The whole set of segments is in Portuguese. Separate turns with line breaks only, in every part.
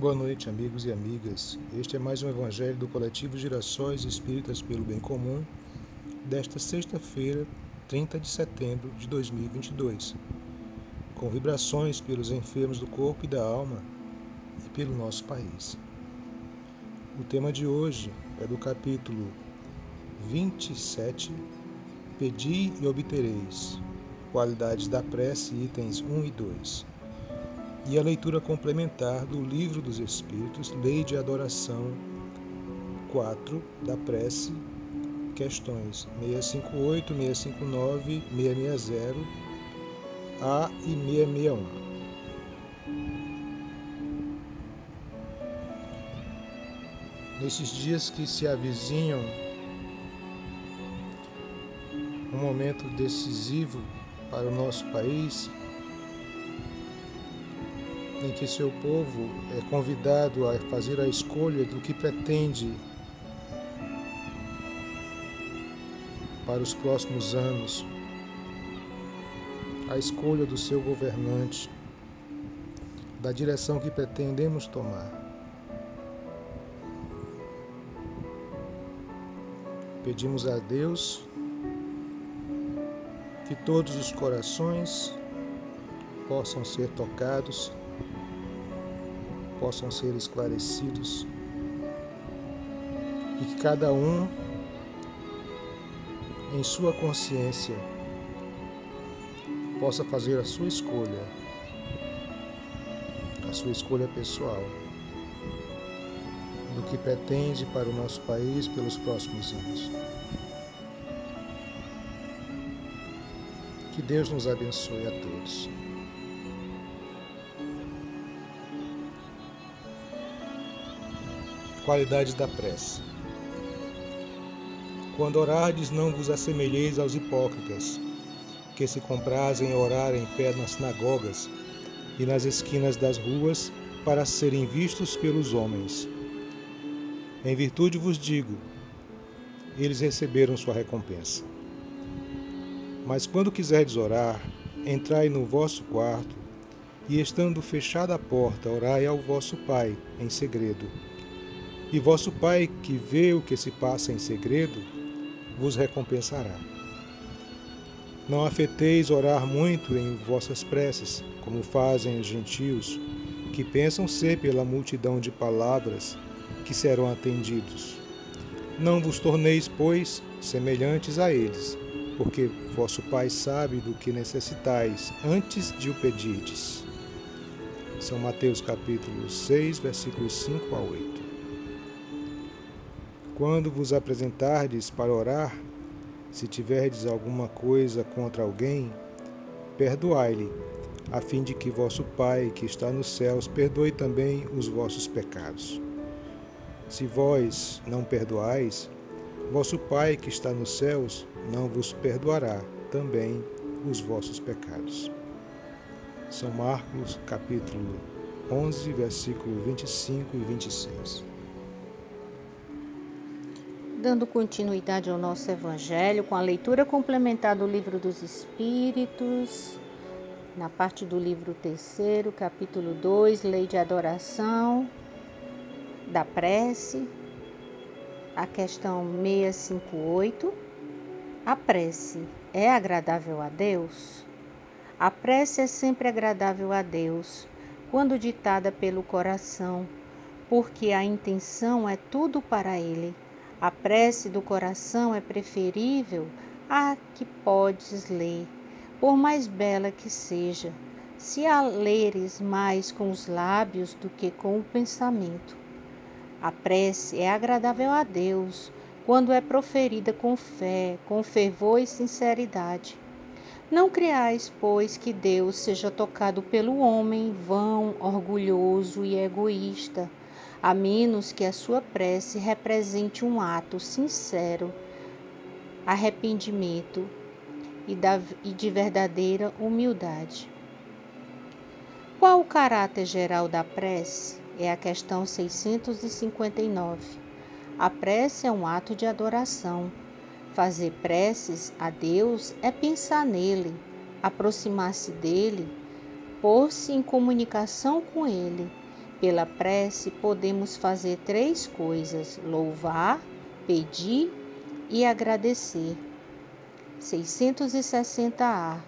Boa noite, amigos e amigas. Este é mais um Evangelho do Coletivo Girassóis Espíritas pelo Bem Comum, desta sexta-feira, 30 de setembro de 2022, com vibrações pelos enfermos do corpo e da alma e pelo nosso país. O tema de hoje é do capítulo 27, Pedi e obtereis, qualidades da prece, itens 1 e 2 e a leitura complementar do Livro dos Espíritos, Lei de Adoração 4 da Prece, questões 658, 659, 660 A e 661. Nesses dias que se avizinham um momento decisivo para o nosso país, em que seu povo é convidado a fazer a escolha do que pretende para os próximos anos, a escolha do seu governante, da direção que pretendemos tomar. Pedimos a Deus que todos os corações possam ser tocados possam ser esclarecidos e que cada um, em sua consciência, possa fazer a sua escolha, a sua escolha pessoal, do que pretende para o nosso país pelos próximos anos. Que Deus nos abençoe a todos. Qualidades da prece. Quando orardes, não vos assemelheis aos hipócritas, que se comprazem em orar em pé nas sinagogas e nas esquinas das ruas para serem vistos pelos homens. Em virtude vos digo, eles receberam sua recompensa. Mas quando quiserdes orar, entrai no vosso quarto e, estando fechada a porta, orai ao vosso Pai em segredo e vosso Pai, que vê o que se passa em segredo, vos recompensará. Não afeteis orar muito em vossas preces, como fazem os gentios, que pensam ser pela multidão de palavras que serão atendidos. Não vos torneis, pois, semelhantes a eles, porque vosso Pai sabe do que necessitais antes de o pedirdes. São Mateus capítulo 6, versículos 5 a 8. Quando vos apresentardes para orar, se tiverdes alguma coisa contra alguém, perdoai-lhe, a fim de que vosso Pai, que está nos céus, perdoe também os vossos pecados. Se vós não perdoais, vosso Pai, que está nos céus, não vos perdoará também os vossos pecados. São Marcos, capítulo 11, versículo 25 e 26.
Dando continuidade ao nosso Evangelho, com a leitura complementar do Livro dos Espíritos, na parte do livro 3, capítulo 2, Lei de Adoração, da Prece, a questão 658. A prece é agradável a Deus? A prece é sempre agradável a Deus, quando ditada pelo coração, porque a intenção é tudo para Ele a prece do coração é preferível à que podes ler, por mais bela que seja, se a leres mais com os lábios do que com o pensamento. A prece é agradável a Deus quando é proferida com fé, com fervor e sinceridade. Não creais, pois, que Deus seja tocado pelo homem vão, orgulhoso e egoísta a menos que a sua prece represente um ato sincero, arrependimento e de verdadeira humildade. Qual o caráter geral da prece? É a questão 659. A prece é um ato de adoração. Fazer preces a Deus é pensar nele, aproximar-se dele, pôr-se em comunicação com ele Pela prece, podemos fazer três coisas: louvar, pedir e agradecer. 660A.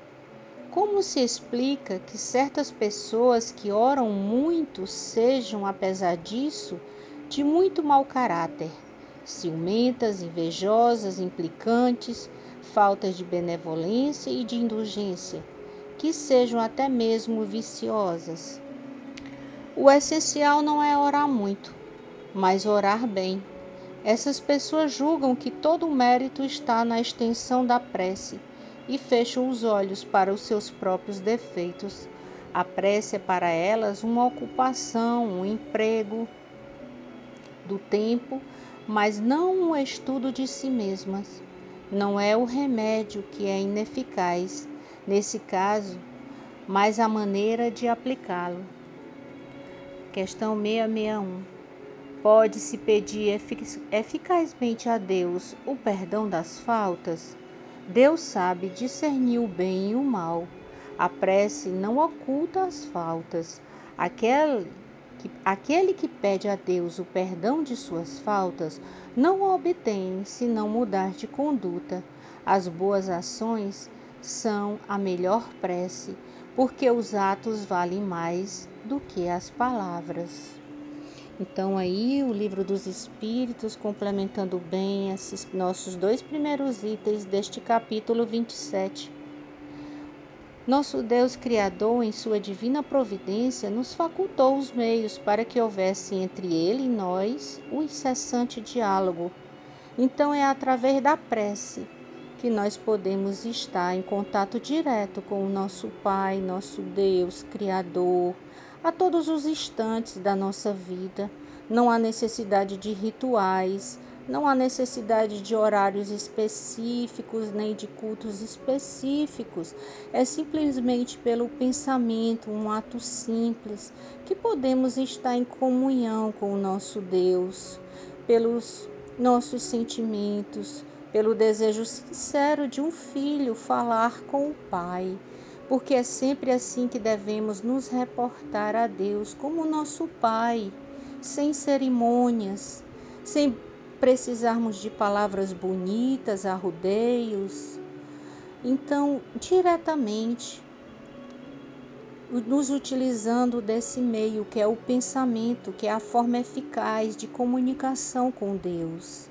Como se explica que certas pessoas que oram muito sejam, apesar disso, de muito mau caráter, ciumentas, invejosas, implicantes, faltas de benevolência e de indulgência, que sejam até mesmo viciosas? O essencial não é orar muito, mas orar bem. Essas pessoas julgam que todo o mérito está na extensão da prece e fecham os olhos para os seus próprios defeitos. A prece é para elas uma ocupação, um emprego do tempo, mas não um estudo de si mesmas. Não é o remédio que é ineficaz, nesse caso, mas a maneira de aplicá-lo. Questão 661. Pode-se pedir eficazmente a Deus o perdão das faltas? Deus sabe discernir o bem e o mal. A prece não oculta as faltas. Aquele que, aquele que pede a Deus o perdão de suas faltas não o obtém se não mudar de conduta. As boas ações são a melhor prece, porque os atos valem mais do que as palavras. Então aí o livro dos espíritos complementando bem esses nossos dois primeiros itens deste capítulo 27. Nosso Deus Criador, em sua divina providência, nos facultou os meios para que houvesse entre Ele e nós o incessante diálogo. Então é através da prece que nós podemos estar em contato direto com o nosso Pai, nosso Deus Criador, a todos os instantes da nossa vida. Não há necessidade de rituais, não há necessidade de horários específicos nem de cultos específicos. É simplesmente pelo pensamento, um ato simples, que podemos estar em comunhão com o nosso Deus, pelos nossos sentimentos, pelo desejo sincero de um filho falar com o Pai, porque é sempre assim que devemos nos reportar a Deus como nosso Pai, sem cerimônias, sem precisarmos de palavras bonitas, arrudeios. Então, diretamente, nos utilizando desse meio que é o pensamento, que é a forma eficaz de comunicação com Deus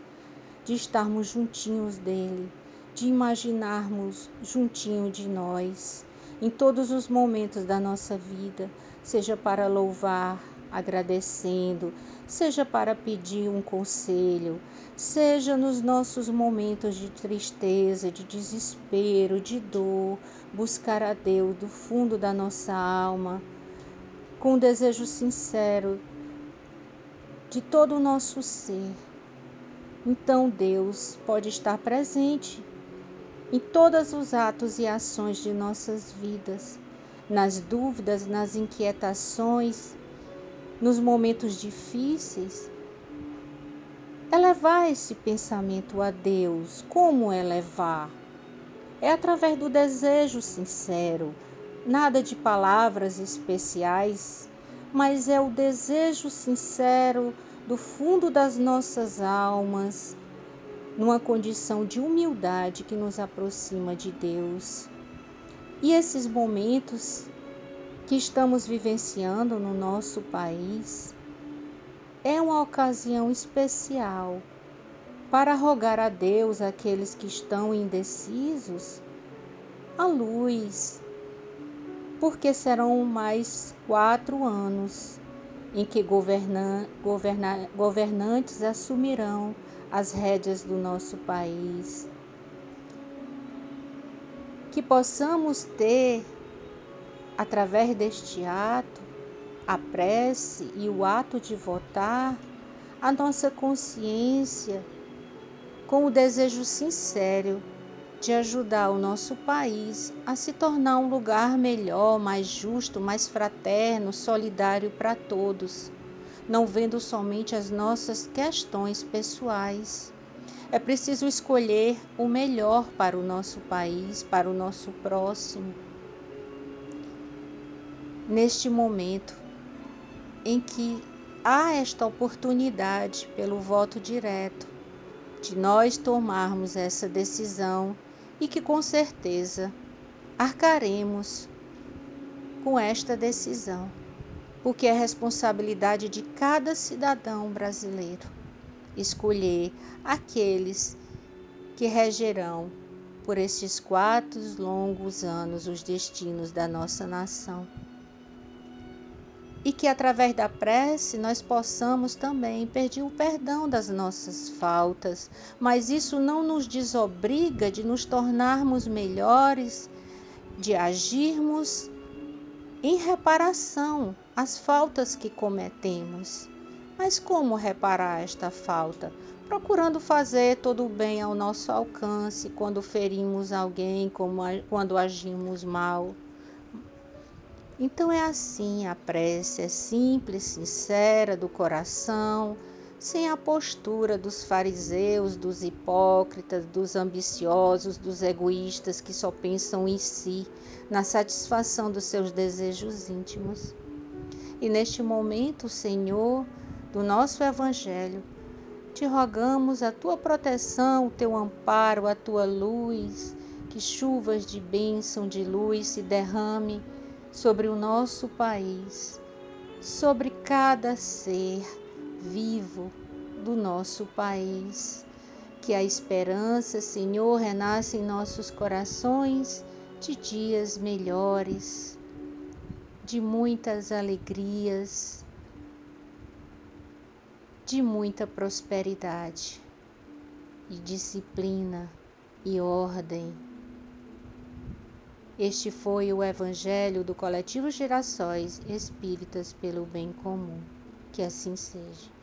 de estarmos juntinhos dele, de imaginarmos juntinho de nós em todos os momentos da nossa vida, seja para louvar, agradecendo, seja para pedir um conselho, seja nos nossos momentos de tristeza, de desespero, de dor, buscar a Deus do fundo da nossa alma, com um desejo sincero de todo o nosso ser então Deus pode estar presente em todos os atos e ações de nossas vidas, nas dúvidas, nas inquietações, nos momentos difíceis. Elevar esse pensamento a Deus, como elevar? É através do desejo sincero, nada de palavras especiais, mas é o desejo sincero do fundo das nossas almas, numa condição de humildade que nos aproxima de Deus. E esses momentos que estamos vivenciando no nosso país é uma ocasião especial para rogar a Deus aqueles que estão indecisos a luz, porque serão mais quatro anos em que governa, governa, governantes assumirão as rédeas do nosso país. Que possamos ter, através deste ato, a prece e o ato de votar, a nossa consciência com o desejo sincero de ajudar o nosso país a se tornar um lugar melhor, mais justo, mais fraterno, solidário para todos, não vendo somente as nossas questões pessoais. É preciso escolher o melhor para o nosso país, para o nosso próximo. Neste momento, em que há esta oportunidade pelo voto direto de nós tomarmos essa decisão e que com certeza arcaremos com esta decisão, porque é responsabilidade de cada cidadão brasileiro escolher aqueles que regerão por estes quatro longos anos os destinos da nossa nação e que através da prece nós possamos também pedir o perdão das nossas faltas, mas isso não nos desobriga de nos tornarmos melhores, de agirmos em reparação às faltas que cometemos. Mas como reparar esta falta? Procurando fazer todo o bem ao nosso alcance quando ferimos alguém, quando agimos mal então é assim a prece, é simples, sincera, do coração, sem a postura dos fariseus, dos hipócritas, dos ambiciosos, dos egoístas que só pensam em si, na satisfação dos seus desejos íntimos. E neste momento, Senhor, do nosso Evangelho, te rogamos a tua proteção, o teu amparo, a tua luz, que chuvas de bênção, de luz se derrame sobre o nosso país, sobre cada ser vivo do nosso país. Que a esperança, Senhor, renasça em nossos corações de dias melhores, de muitas alegrias, de muita prosperidade e disciplina e ordem este foi o Evangelho do Coletivo Gerações Espíritas pelo Bem Comum. Que assim seja.